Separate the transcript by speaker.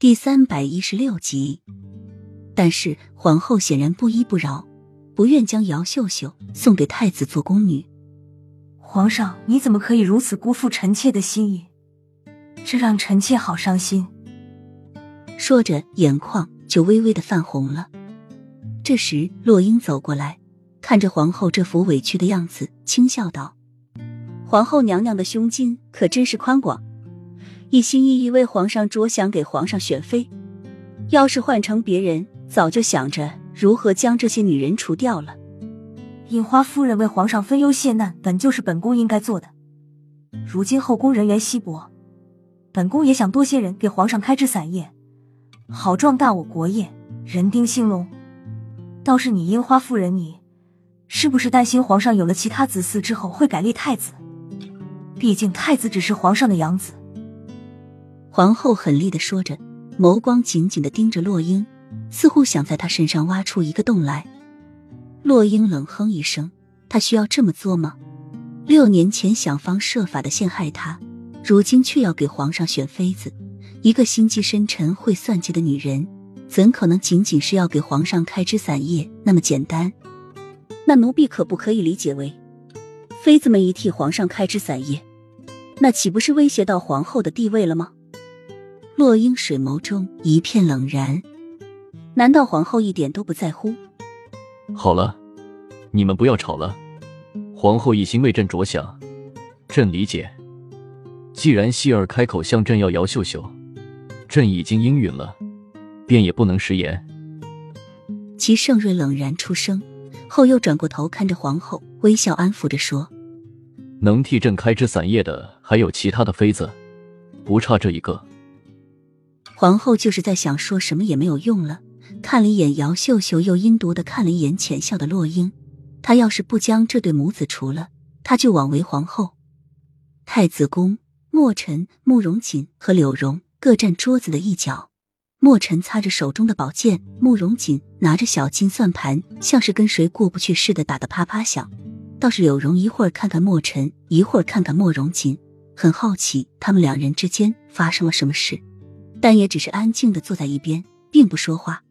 Speaker 1: 第三百一十六集。但是皇后显然不依不饶，不愿将姚秀秀送给太子做宫女。
Speaker 2: 皇上，你怎么可以如此辜负臣妾的心意？这让臣妾好伤心。
Speaker 1: 说着，眼眶就微微的泛红了。这时，洛英走过来，看着皇后这副委屈的样子，轻笑道：“皇后娘娘的胸襟可真是宽广，一心一意为皇上着想，给皇上选妃。要是换成别人，早就想着如何将这些女人除掉了。”
Speaker 2: 樱花夫人为皇上分忧解难，本就是本宫应该做的。如今后宫人员稀薄，本宫也想多些人给皇上开枝散叶，好壮大我国业，人丁兴隆。倒是你樱花夫人，你是不是担心皇上有了其他子嗣之后会改立太子？毕竟太子只是皇上的养子。
Speaker 1: 皇后狠厉的说着，眸光紧紧的盯着洛英，似乎想在他身上挖出一个洞来。洛英冷哼一声：“他需要这么做吗？六年前想方设法的陷害他，如今却要给皇上选妃子。一个心机深沉、会算计的女人，怎可能仅仅是要给皇上开枝散叶那么简单？那奴婢可不可以理解为，妃子们一替皇上开枝散叶，那岂不是威胁到皇后的地位了吗？”洛英水眸中一片冷然，难道皇后一点都不在乎？
Speaker 3: 好了，你们不要吵了。皇后一心为朕着想，朕理解。既然希儿开口向朕要姚秀秀，朕已经应允了，便也不能食言。
Speaker 1: 齐盛瑞冷然出声，后又转过头看着皇后，微笑安抚着说：“
Speaker 3: 能替朕开枝散叶的还有其他的妃子，不差这一个。”
Speaker 1: 皇后就是在想说什么也没有用了。看了一眼姚秀秀，又阴毒的看了一眼浅笑的洛英。她要是不将这对母子除了，她就枉为皇后。太子宫，墨尘、慕容锦和柳荣各站桌子的一角。墨尘擦着手中的宝剑，慕容锦拿着小金算盘，像是跟谁过不去似的，打得啪啪响。倒是柳荣一会儿看看墨尘，一会儿看看慕容锦，很好奇他们两人之间发生了什么事，但也只是安静的坐在一边，并不说话。